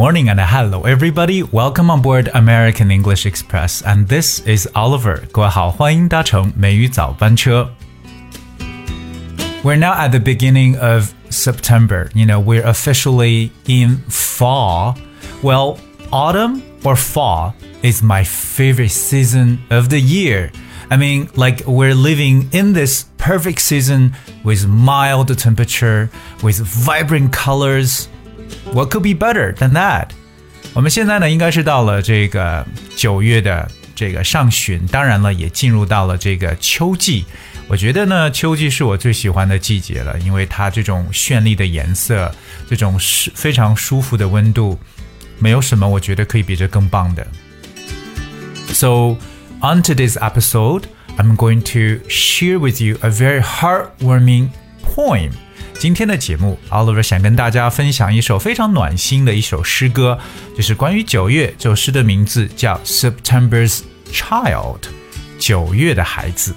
Good morning and hello everybody. Welcome on board American English Express and this is Oliver. 各位好，欢迎搭乘美语早班车。We're now at the beginning of September. You know, we're officially in fall. Well, autumn or fall is my favorite season of the year. I mean, like we're living in this perfect season with mild temperature, with vibrant colors. What could be better than that？我们现在呢，应该是到了这个九月的这个上旬，当然了，也进入到了这个秋季。我觉得呢，秋季是我最喜欢的季节了，因为它这种绚丽的颜色，这种是非常舒服的温度，没有什么我觉得可以比这更棒的。So on today's episode, I'm going to share with you a very heartwarming poem. 今天的节目，Oliver 想跟大家分享一首非常暖心的一首诗歌，就是关于九月。这首诗的名字叫《September's Child》，九月的孩子。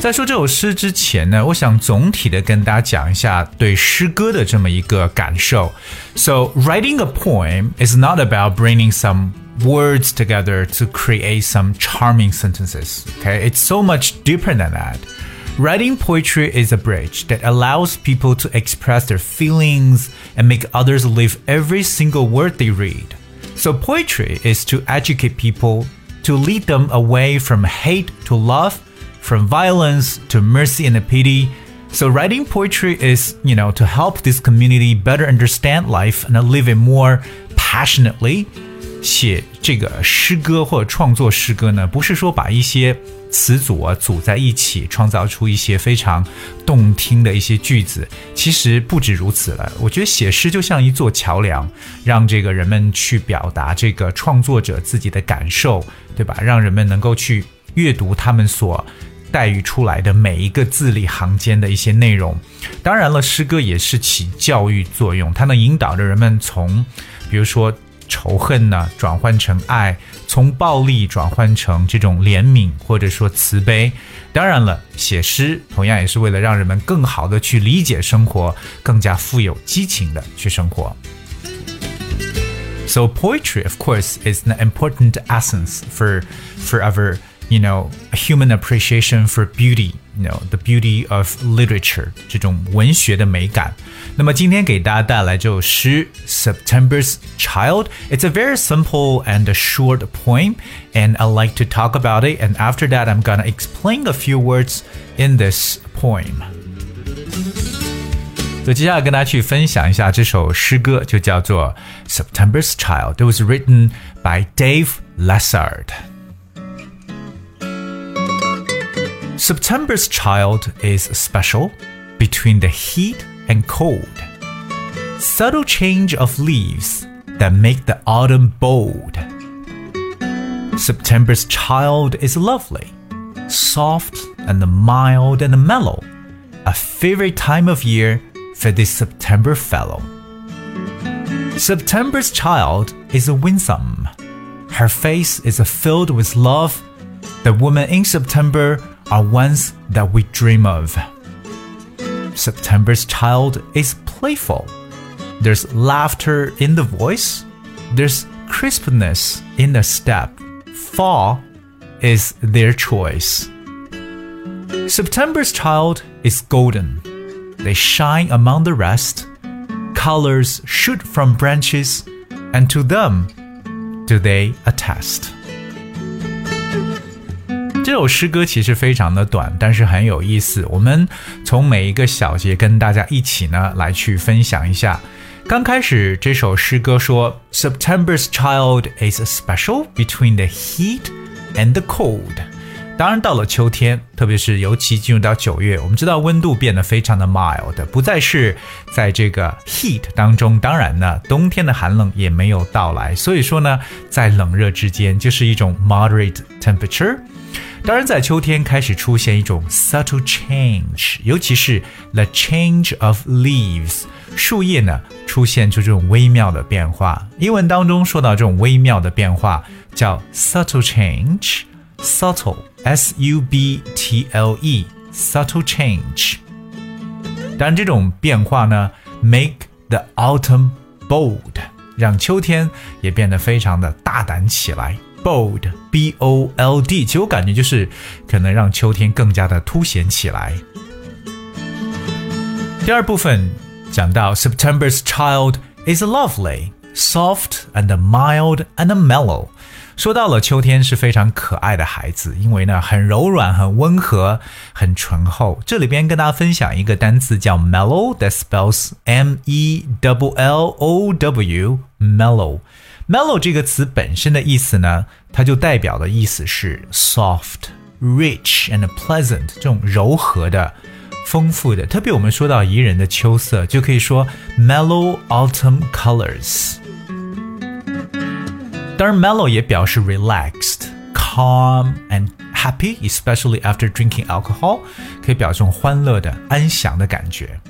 在说这首诗之前呢，我想总体的跟大家讲一下对诗歌的这么一个感受。So writing a poem is not about bringing some words together to create some charming sentences. Okay, it's so much deeper than that. Writing poetry is a bridge that allows people to express their feelings and make others live every single word they read. So, poetry is to educate people, to lead them away from hate to love, from violence to mercy and pity. So, writing poetry is, you know, to help this community better understand life and live it more passionately. 写这个诗歌或者创作诗歌呢，不是说把一些 词组啊组在一起，创造出一些非常动听的一些句子。其实不止如此了。我觉得写诗就像一座桥梁，让这个人们去表达这个创作者自己的感受，对吧？让人们能够去阅读他们所带育出来的每一个字里行间的一些内容。当然了，诗歌也是起教育作用，它能引导着人们从，比如说。仇恨呢转换成爱，从暴力转换成这种怜悯或者说慈悲。当然了，写诗同样也是为了让人们更好的去理解生活，更加富有激情的去生活。So poetry, of course, is an important essence for forever. you know, a human appreciation for beauty, you know, the beauty of literature 这种文学的美感。那么今天给大家带来这首诗《September's Child》。It's a very simple and a short poem, and I like to talk about it. And after that, I'm gonna explain a few words in this poem. 所以接下来跟大家去分享一下这首诗歌，就叫做《September's Child》。It was written by Dave Lessard. September's child is special between the heat and cold. Subtle change of leaves that make the autumn bold. September's child is lovely, soft and mild and mellow, a favorite time of year for this September fellow. September's child is a winsome. Her face is filled with love. The woman in September are ones that we dream of. September's child is playful. There's laughter in the voice, there's crispness in the step. Fall is their choice. September's child is golden. They shine among the rest. Colors shoot from branches, and to them do they attest. 这首诗歌其实非常的短，但是很有意思。我们从每一个小节跟大家一起呢来去分享一下。刚开始这首诗歌说，September's child is special between the heat and the cold。当然到了秋天，特别是尤其进入到九月，我们知道温度变得非常的 mild，不再是在这个 heat 当中。当然呢，冬天的寒冷也没有到来。所以说呢，在冷热之间就是一种 moderate temperature。当然，在秋天开始出现一种 subtle change，尤其是 the change of leaves，树叶呢出现出这种微妙的变化。英文当中说到这种微妙的变化叫 subtle change change，subtle s u b t l e subtle change。当然，这种变化呢 make the autumn bold，让秋天也变得非常的大胆起来。bold，b o l d，其实我感觉就是可能让秋天更加的凸显起来。第二部分讲到 September's child is lovely, soft and mild and mellow。说到了秋天是非常可爱的孩子，因为呢很柔软、很温和、很醇厚。这里边跟大家分享一个单词叫 mellow，that spells m e w l o w，mellow。mellow 这个词本身的意思呢，它就代表的意思是 soft、rich and pleasant 这种柔和的、丰富的。特别我们说到宜人的秋色，就可以说 mellow autumn colors。 当然，mellow 也表示 relaxed、calm and happy，especially after drinking alcohol，可以表示这种欢乐的、安详的感觉。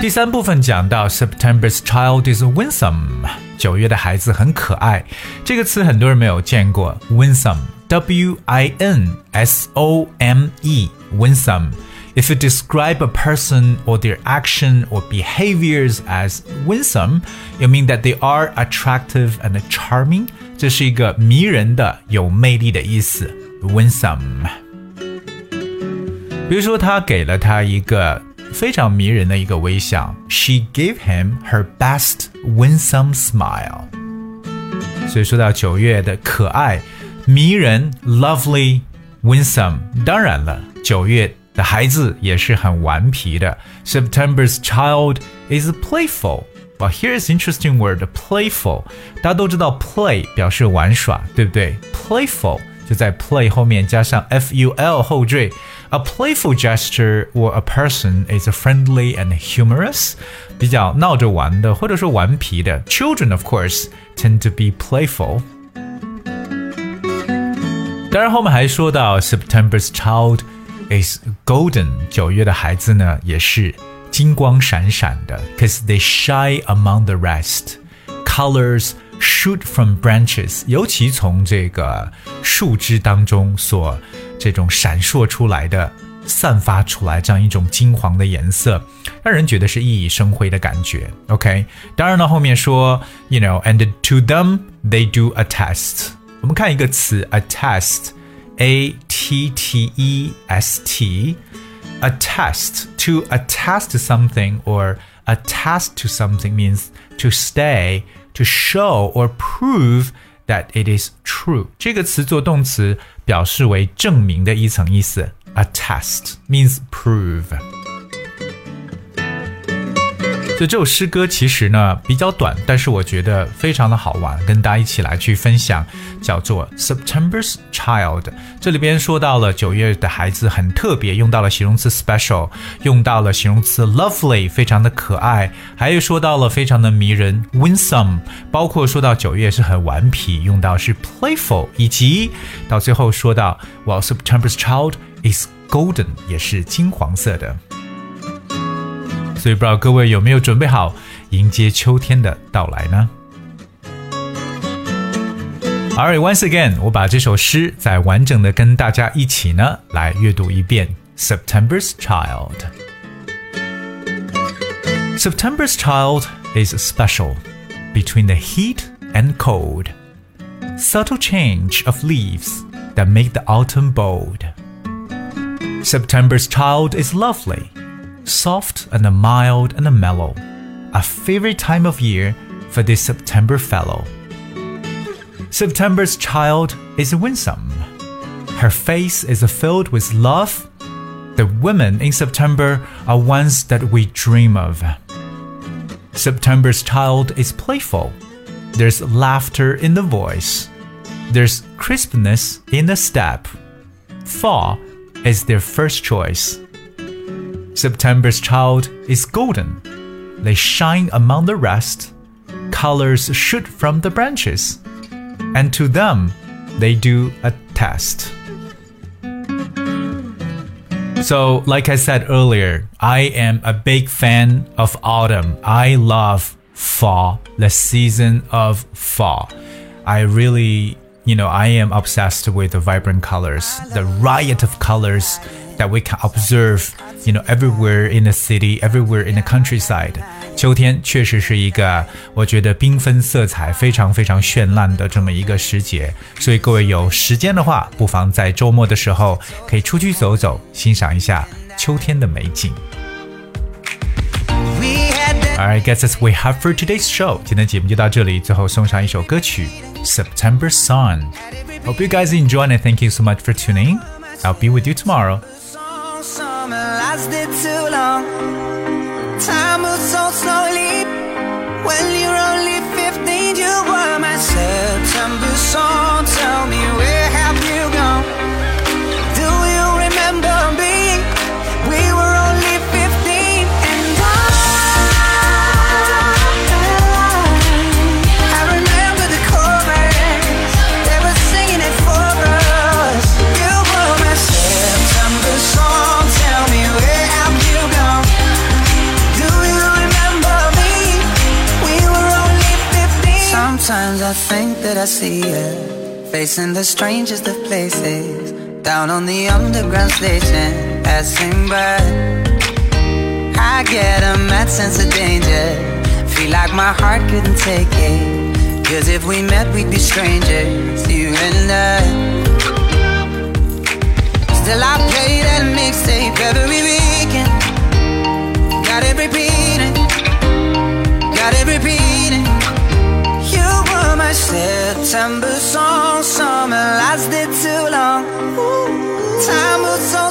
第三部分讲到 September's child is winsome，九月的孩子很可爱。这个词很多人没有见过，winsome，W I N S O M E，winsome。 If you describe a person or their action or behaviors as winsome, you mean that they are attractive and charming. 这是一个迷人的、有魅力的意思。winsome。比如说，他给了他一个非常迷人的一个微笑。She gave him her best winsome smile。所以说到九月的可爱、迷人、lovely、winsome，当然了，九月 的孩子也是很顽皮的。September's child is playful。But here's interesting word playful。大家都知道 play 表示玩耍，对不对？Playful 就在 play 后面加上 f u l 后缀。A playful gesture or a person is friendly and humorous，比较闹着玩的，或者说顽皮的。Children, of course, tend to be playful. 当然，后面还说到 September's child Is golden，九月的孩子呢也是金光闪闪的，cause they shine among the rest. Colors shoot from branches，尤其从这个树枝当中所。这种闪烁出来的、散发出来这样一种金黄的颜色，让人觉得是熠熠生辉的感觉。OK，当然了，后面说，you know，and to them they do attest。我们看一个词，attest ，attest，a t t e s t，attest to attest something or attest to something means to stay, to show or prove that it is true。这个词做动词表示为证明的一层意思，attest means prove。 所以这首诗歌其实呢比较短，但是我觉得非常的好玩，跟大家一起来去分享，叫做 September's Child。这里边说到了九月的孩子很特别，用到了形容词 special，用到了形容词 lovely，非常的可爱，还有说到了非常的迷人 winsome，包括说到九月是很顽皮，用到是 playful，以及到最后说到 While September's Child is golden，也是金黄色的。所以不知道各位有没有准备好迎接秋天的到来呢？Alright, once again，我把这首诗再完整的跟大家一起呢来阅读一遍。September's Child. September's child is special between the heat and cold. Subtle change of leaves that make the autumn bold. September's child is lovely soft and a mild and a mellow, a favorite time of year for this September fellow. September's child is winsome. Her face is filled with love. The women in September are ones that we dream of. September's child is playful. There's laughter in the voice. There's crispness in the step. Fall is their first choice. September's child is golden. They shine among the rest. Colors shoot from the branches. And to them, they do a test. So, like I said earlier, I am a big fan of autumn. I love fall, the season of fall. I really, you know, I am obsessed with the vibrant colors, the riot of colors that we can observe, you know, everywhere in the city, everywhere in the countryside。秋天确实是一个我觉得缤纷色彩非常非常绚烂的这么一个时节，所以各位有时间的话，不妨在周末的时候可以出去走走，欣赏一下秋天的美景。Alright, guys, that's we have for today's show. 今天节目就到这里，最后送上一首歌曲《September Song》。Hope you guys enjoy and thank you so much for tuning. I'll be with you tomorrow. Time moves so slowly. When you're only 15, you were my September song. Tell me where think that I see you facing the strangest of places. Down on the underground station, passing by. I get a mad sense of danger. Feel like my heart couldn't take it. Cause if we met, we'd be strangers, you and I. Still, I play that mixtape every weekend. Got it repeating, got it repeating. My September song, summer lasted too long. Time was so